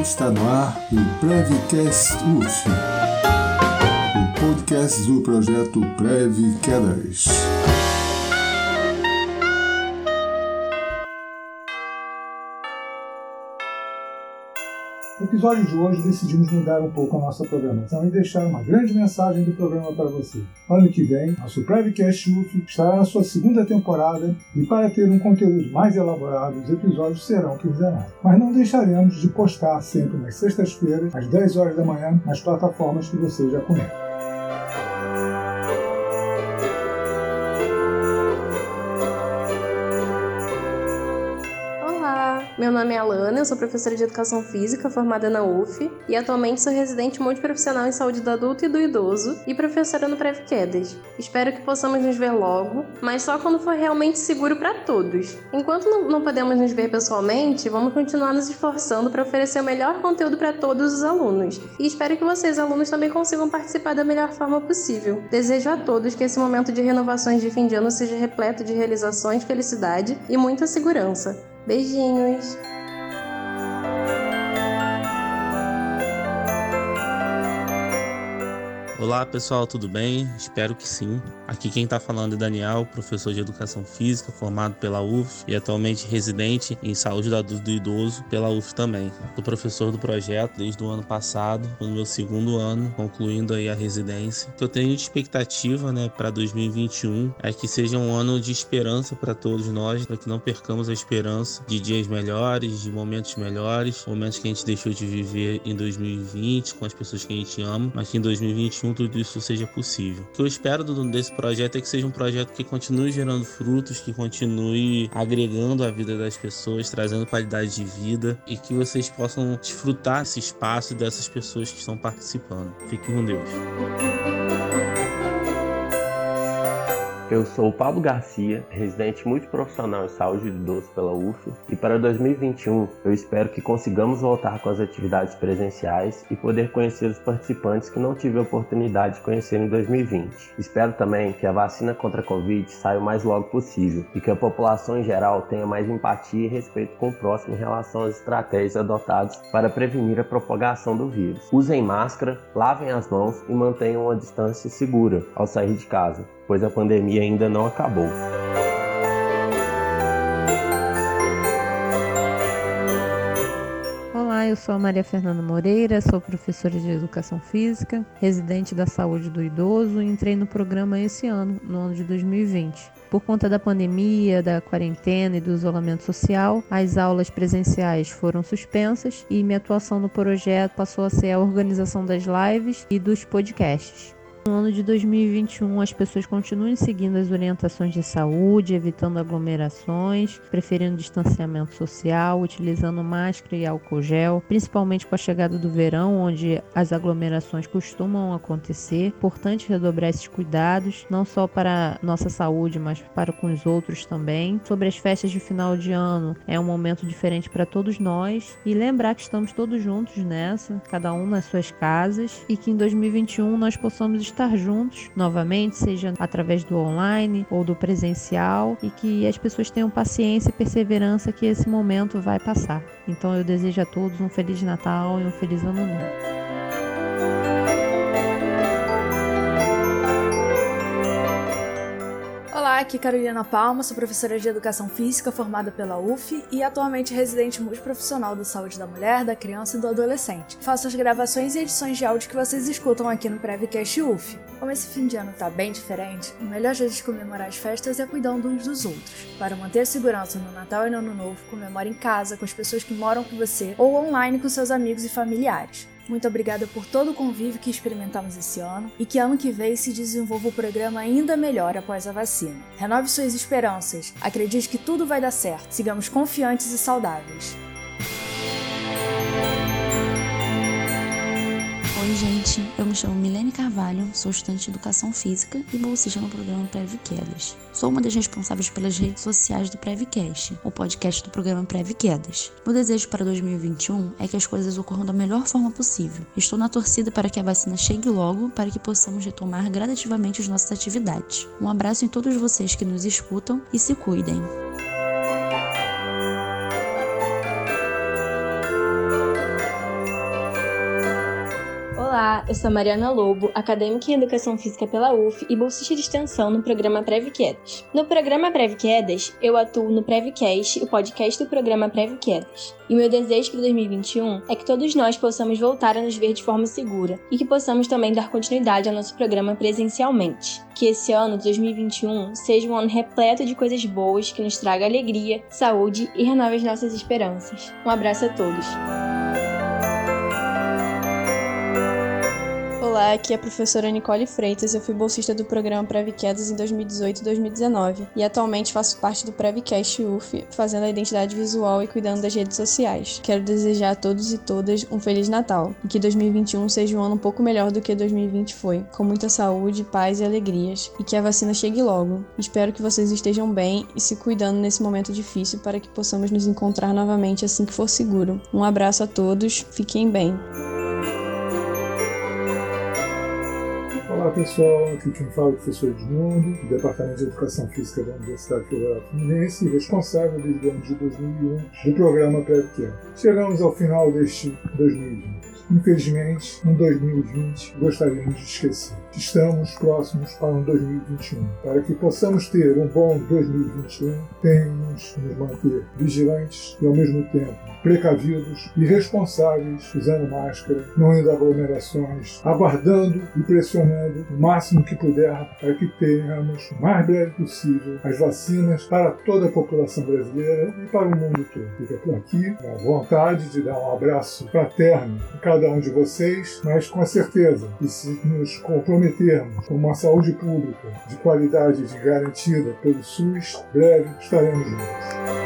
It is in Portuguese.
Está no ar o Prevcast UF, o podcast do projeto Prev Quedas. No episódio de hoje decidimos mudar um pouco a nossa programação e deixar uma grande mensagem do programa para você. Ano que vem, nosso Prevcast UF estará na sua segunda temporada e para ter um conteúdo mais elaborado, os episódios serão quinzenais. Mas não deixaremos de postar sempre nas sextas-feiras, às 10 horas da manhã, nas plataformas que você já conhece. Meu nome é Alana, eu sou professora de Educação Física formada na UF e atualmente sou residente multiprofissional em saúde do adulto e do idoso e professora no Prevquedas. Espero que possamos nos ver logo, mas só quando for realmente seguro para todos. Enquanto não podemos nos ver pessoalmente, vamos continuar nos esforçando para oferecer o melhor conteúdo para todos os alunos e espero que vocês, alunos, também consigam participar da melhor forma possível. Desejo a todos que esse momento de renovações de fim de ano seja repleto de realizações, felicidade e muita segurança. Beijinhos! Olá pessoal, tudo bem? Espero que sim. Aqui quem está falando é Daniel, professor de Educação Física, formado pela UF e atualmente residente em Saúde do Idoso pela UF também. Sou professor do projeto desde o ano passado, no meu segundo ano, concluindo aí a residência. O que eu tenho de expectativa né, para 2021 é que seja um ano de esperança para todos nós, para que não percamos a esperança de dias melhores, de momentos melhores, momentos que a gente deixou de viver em 2020 com as pessoas que a gente ama, mas que em 2021 tudo isso seja possível. O que eu espero desse projeto é que seja um projeto que continue gerando frutos, que continue agregando a vida das pessoas, trazendo qualidade de vida e que vocês possam desfrutar desse espaço dessas pessoas que estão participando. Fiquem com Deus. Eu sou o Pablo Garcia, residente multiprofissional em saúde de idoso pela UF, e para 2021 eu espero que consigamos voltar com as atividades presenciais e poder conhecer os participantes que não tive a oportunidade de conhecer em 2020. Espero também que a vacina contra a Covid saia o mais logo possível e que a população em geral tenha mais empatia e respeito com o próximo em relação às estratégias adotadas para prevenir a propagação do vírus. Usem máscara, lavem as mãos e mantenham uma distância segura ao sair de casa pois a pandemia ainda não acabou. Olá, eu sou a Maria Fernanda Moreira, sou professora de Educação Física, residente da Saúde do Idoso e entrei no programa esse ano, no ano de 2020. Por conta da pandemia, da quarentena e do isolamento social, as aulas presenciais foram suspensas e minha atuação no projeto passou a ser a organização das lives e dos podcasts. No ano de 2021, as pessoas continuem seguindo as orientações de saúde, evitando aglomerações, preferindo distanciamento social, utilizando máscara e álcool gel, principalmente com a chegada do verão, onde as aglomerações costumam acontecer. Importante redobrar esses cuidados, não só para nossa saúde, mas para com os outros também. Sobre as festas de final de ano, é um momento diferente para todos nós e lembrar que estamos todos juntos nessa, cada um nas suas casas, e que em 2021 nós possamos estar juntos novamente, seja através do online ou do presencial, e que as pessoas tenham paciência e perseverança que esse momento vai passar. Então eu desejo a todos um feliz Natal e um feliz Ano Novo. Aqui Carolina Palma, sou professora de Educação Física formada pela UF e atualmente residente multiprofissional da saúde da mulher, da criança e do adolescente. Faço as gravações e edições de áudio que vocês escutam aqui no Prevcast UF. Como esse fim de ano tá bem diferente, o melhor jeito de comemorar as festas é cuidando uns dos outros. Para manter segurança no Natal e no Ano Novo, comemore em casa, com as pessoas que moram com você ou online com seus amigos e familiares. Muito obrigada por todo o convívio que experimentamos esse ano e que ano que vem se desenvolva o programa ainda melhor após a vacina. Renove suas esperanças, acredite que tudo vai dar certo, sigamos confiantes e saudáveis. Oi, gente. Eu me chamo Milene Carvalho, sou estudante de Educação Física e bolsista no programa Prevquedas. Sou uma das responsáveis pelas redes sociais do Prevcast, o podcast do programa Prevquedas. Meu desejo para 2021 é que as coisas ocorram da melhor forma possível. Estou na torcida para que a vacina chegue logo para que possamos retomar gradativamente as nossas atividades. Um abraço em todos vocês que nos escutam e se cuidem. Eu sou Mariana Lobo, acadêmica em Educação Física pela UF e bolsista de extensão no programa Quedas. No programa Quedas, eu atuo no Prevcast, o podcast do programa Quedas. E meu desejo para 2021 é que todos nós possamos voltar a nos ver de forma segura e que possamos também dar continuidade ao nosso programa presencialmente. Que esse ano, 2021, seja um ano repleto de coisas boas que nos traga alegria, saúde e renove as nossas esperanças. Um abraço a todos. Olá, aqui é a professora Nicole Freitas. Eu fui bolsista do programa Previquedas em 2018 e 2019 e atualmente faço parte do Prevcast UF, fazendo a identidade visual e cuidando das redes sociais. Quero desejar a todos e todas um Feliz Natal e que 2021 seja um ano um pouco melhor do que 2020 foi, com muita saúde, paz e alegrias, e que a vacina chegue logo. Espero que vocês estejam bem e se cuidando nesse momento difícil para que possamos nos encontrar novamente assim que for seguro. Um abraço a todos, fiquem bem. Olá pessoal, aqui quem fala é o professor Edmundo, do Departamento de Educação Física da Universidade Federal Fluminense e responsável desde o ano de 2001 do programa PrevCare. Chegamos ao final deste 2020. Infelizmente, um 2020 gostaríamos de esquecer. Estamos próximos para um 2021. Para que possamos ter um bom 2021, temos que nos manter vigilantes e, ao mesmo tempo, precavidos e responsáveis, usando máscara, não indo a aglomerações, aguardando e pressionando o máximo que puder para que tenhamos o mais breve possível as vacinas para toda a população brasileira e para o mundo todo. Fica por aqui a vontade de dar um abraço fraterno a cada um de vocês, mas com certeza que se nos comprometermos com uma saúde pública de qualidade e garantida pelo SUS, breve estaremos juntos.